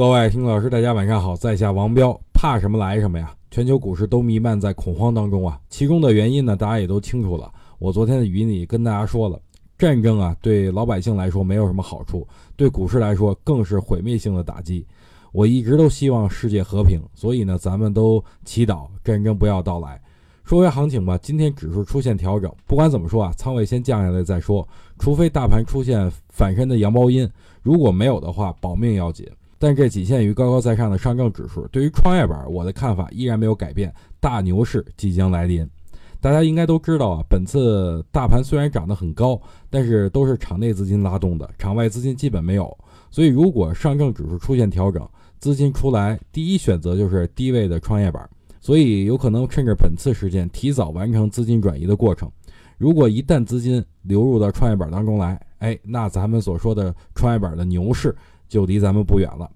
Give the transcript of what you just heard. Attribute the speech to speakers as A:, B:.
A: 各位听众老师，大家晚上好，在下王彪。怕什么来什么呀？全球股市都弥漫在恐慌当中啊，其中的原因呢，大家也都清楚了。我昨天的语音里跟大家说了，战争啊，对老百姓来说没有什么好处，对股市来说更是毁灭性的打击。我一直都希望世界和平，所以呢，咱们都祈祷战争不要到来。说回行情吧，今天指数出现调整，不管怎么说啊，仓位先降下来再说，除非大盘出现反身的阳包阴，如果没有的话，保命要紧。但这仅限于高高在上的上证指数。对于创业板，我的看法依然没有改变，大牛市即将来临。大家应该都知道啊，本次大盘虽然涨得很高，但是都是场内资金拉动的，场外资金基本没有。所以，如果上证指数出现调整，资金出来，第一选择就是低位的创业板。所以，有可能趁着本次事件提早完成资金转移的过程。如果一旦资金流入到创业板当中来，哎，那咱们所说的创业板的牛市。就离咱们不远了。